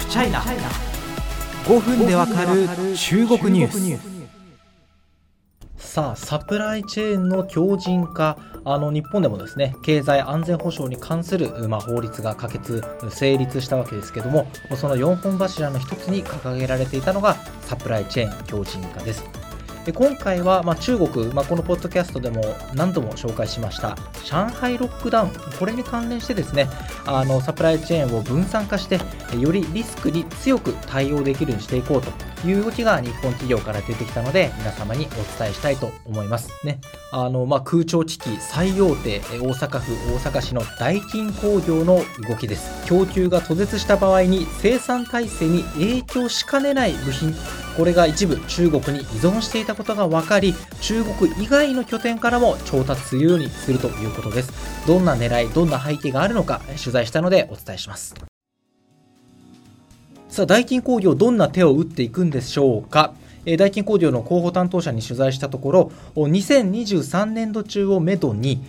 フチャイナ5分でわかる中国ニュース。さあサプライチェーンの強靭化。あの日本でもですね経済安全保障に関する、まあ、法律が可決成立したわけですけどもその4本柱の一つに掲げられていたのがサプライチェーン強靭化です。で今回は、まあ、中国、まあ、このポッドキャストでも何度も紹介しました上海ロックダウンこれに関連してですねあのサプライチェーンを分散化してよりリスクに強く対応できるようにしていこうという動きが日本企業から出てきたので皆様にお伝えしたいと思います。ね。あの、まあ、空調機器最大手大阪府大阪市の大金工業の動きです。供給が途絶した場合に生産体制に影響しかねない部品これが一部中国に依存していたことが分かり中国以外の拠点からも調達するようにするということです。どんな狙いどんな背景があるのか取材したのでお伝えします。さあダイキン工業どんな手を打っていくんでしょうか？ダイキン工業の広報担当者に取材したところ2023年度中をめどに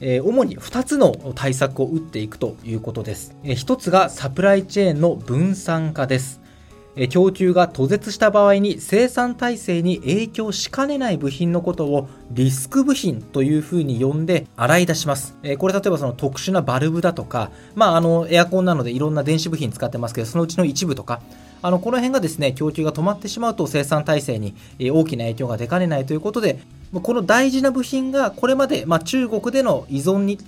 主に2つの対策を打っていくということです。1つがサプライチェーンの分散化です。供給が途絶した場合に生産体制に影響しかねない部品のことをリスク部品というふうに呼んで洗い出します。これ例えばその特殊なバルブだとか、まああのエアコンなのでいろんな電子部品使ってますけど、そのうちの一部とか、あのこの辺がですね、供給が止まってしまうと生産体制に大きな影響が出かねないということで、この大事な部品がこれまで、まあ、中国での依存に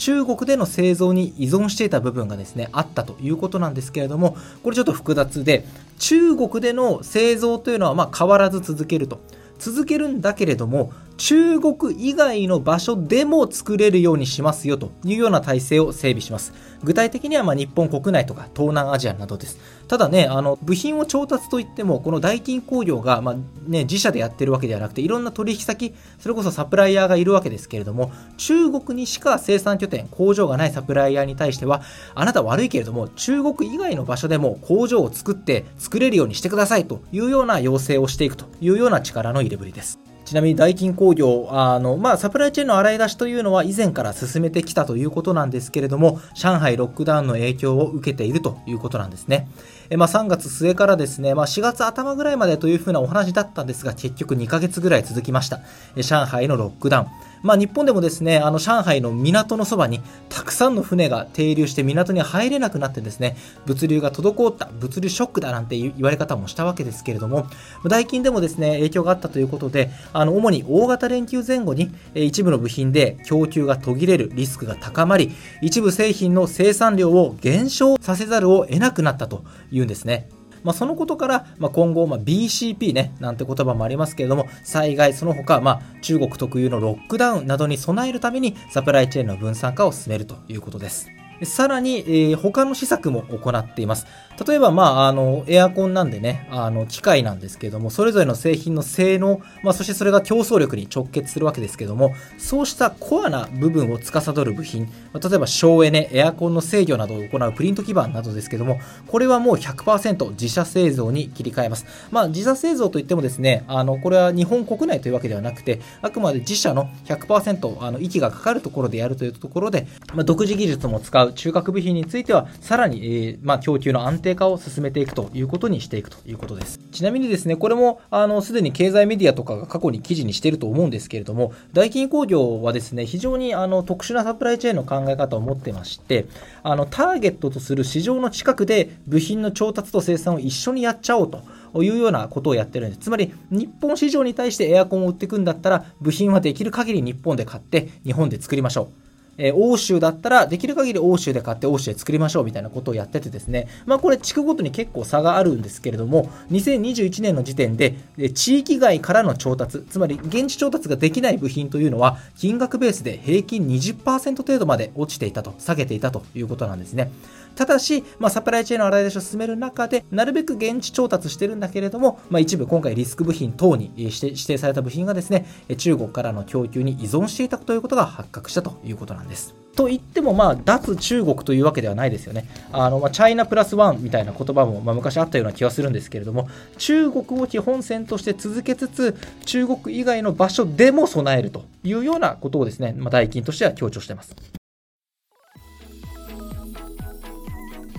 中国での製造に依存していた部分がですね、あったということなんですけれども、これちょっと複雑で、中国での製造というのはま変わらず続けると。続けるんだけれども、中国以外の場所でも作れるようにしますよというような体制を整備します。具体的にはま日本国内とか東南アジアなどです。ただね、あの部品を調達といっても、この大金工業が、ま、ね、自社でやってるわけではなくて、いろんな取引先、それこそサプライヤーがいるわけですけれども、中国にしか生産拠点、工場がないサプライヤーに対しては、あなた悪いけれども、中国以外の場所でも工場を作って作れるようにしてくださいというような要請をしていくというような力の入れぶりです。ちなみにダイキン工業、あの、まあ、サプライチェーンの洗い出しというのは以前から進めてきたということなんですけれども、上海ロックダウンの影響を受けているということなんですね。えまあ、3月末からですね、まあ、4月頭ぐらいまでというふうなお話だったんですが、結局2ヶ月ぐらい続きました。え上海のロックダウン。まあ、日本でもですね、あの上海の港のそばにたくさんの船が停留して港に入れなくなってですね、物流が滞った、物流ショックだなんて言われ方もしたわけですけれども、代金でもですね、影響があったということで、あの主に大型連休前後に一部の部品で供給が途切れるリスクが高まり、一部製品の生産量を減少させざるを得なくなったというんですね。まあ、そのことから、まあ、今後、まあ、BCP ね、なんて言葉もありますけれども、災害、その他、まあ、中国特有のロックダウンなどに備えるために、サプライチェーンの分散化を進めるということです。さらに、えー、他の施策も行っています。例えば、まあ、あの、エアコンなんでね、あの、機械なんですけども、それぞれの製品の性能、まあ、そしてそれが競争力に直結するわけですけども、そうしたコアな部分を司る部品、ま例えば省エネ、エアコンの制御などを行うプリント基板などですけども、これはもう100%自社製造に切り替えます。まあ、自社製造といってもですね、あの、これは日本国内というわけではなくて、あくまで自社の100%、あの、息がかかるところでやるというところで、まあ、独自技術も使う中核部品については、さらに、えー、まあ、供給の安定定化を進めていくということにしていくということです。ちなみにですね、これも、あの、すでに経済メディアとかが過去に記事にしていると思うんですけれども、大金工業はですね、非常にあの特殊なサプライチェーンの考え方を持ってまして、あの、ターゲットとする市場の近くで部品の調達と生産を一緒にやっちゃおうと。いうようなことをやってるんです。つまり、日本市場に対してエアコンを売っていくんだったら、部品はできる限り日本で買って、日本で作りましょう。えー、欧州だったらできる限り欧州で買って欧州で作りましょうみたいなことをやっててですね、まあ、これ地区ごとに結構差があるんですけれども2021年の時点で地域外からの調達つまり現地調達ができない部品というのは金額ベースで平均20%程度まで落ちていたと下げていたということなんですね。ただし、まあ、サプライチェーンの洗い出しを進める中でなるべく現地調達してるんだけれども、まあ、一部今回リスク部品等に指定された部品がですね中国からの供給に依存していたということが発覚したということなんですですと言っても、まあ、脱中国というわけではないですよね。あの、まあ、チャイナプラスワンみたいな言葉も、まあ、昔あったような気はするんですけれども、中国を基本線として続けつつ、中国以外の場所でも備えるというようなことをですね、まあ、代金としては強調しています。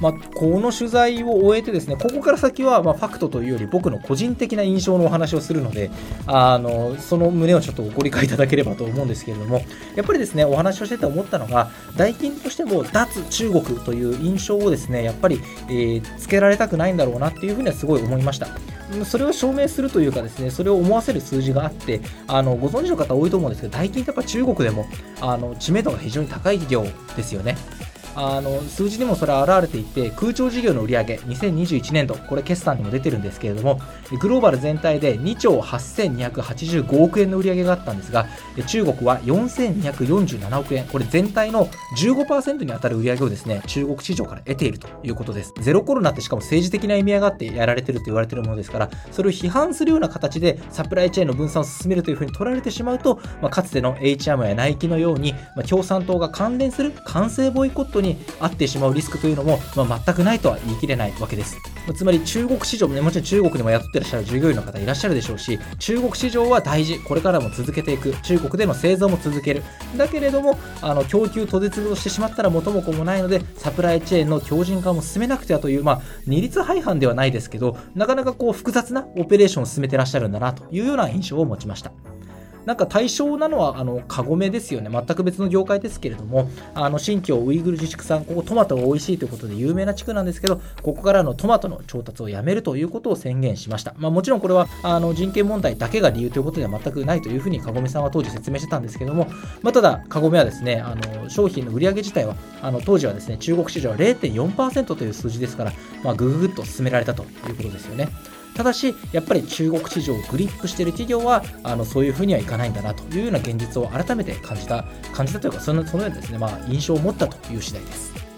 まあ、この取材を終えてですねここから先はまファクトというより僕の個人的な印象のお話をするのであのその旨をちょっとご理解いただければと思うんですけれどもやっぱりですねお話をしてて思ったのがダイキンとしても脱中国という印象をですねやっぱり、えー、つけられたくないんだろうなっていうふうにはすごい思いました。それを証明するというかですねそれを思わせる数字があってあのご存知の方多いと思うんですけどダイキンってやっぱ中国でもあの知名度が非常に高い企業ですよね。あの数字にもそれは表れていて空調事業の売上2021年度これ決算にも出てるんですけれどもグローバル全体で2兆8285億円の売上があったんですが中国は4247億円これ全体の15%に当たる売上をですね中国市場から得ているということです。ゼロコロナってしかも政治的な意味合いがあってやられてると言われているものですからそれを批判するような形でサプライチェーンの分散を進めるというふうに取られてしまうと、まあ、かつての HM やナイキのように、まあ、共産党が関連する完成ボイコットにあってしまうリスクというのも、まあ、全くないとは言い切れないわけです。つまり中国市場もね、もちろん中国にも雇ってらっしゃる従業員の方いらっしゃるでしょうし、中国市場は大事、これからも続けていく、中国での製造も続ける。だけれども、あの供給途絶をしてしまったら元も子もないので、サプライチェーンの強靭化も進めなくてはという、まあ、二律背反ではないですけど、なかなかこう複雑なオペレーションを進めてらっしゃるんだなというような印象を持ちました。なんか対象なのはあのカゴメですよね全く別の業界ですけれどもあの新疆ウイグル自治区産ここトマトが美味しいということで有名な地区なんですけどここからのトマトの調達をやめるということを宣言しました、まあ、もちろんこれはあの人権問題だけが理由ということでは全くないというふうにカゴメさんは当時説明してたんですけども、まあ、ただカゴメはですねあの商品の売り上げ自体はあの当時はですね中国市場は0.4%という数字ですから、まあ、ぐぐぐっと進められたということですよね。ただし、やっぱり中国市場をグリップしている企業は、あのそういうふうにはいかないんだなというような現実を改めて感じた、感じたというか、そのそのようなですね、まあ、印象を持ったという次第です。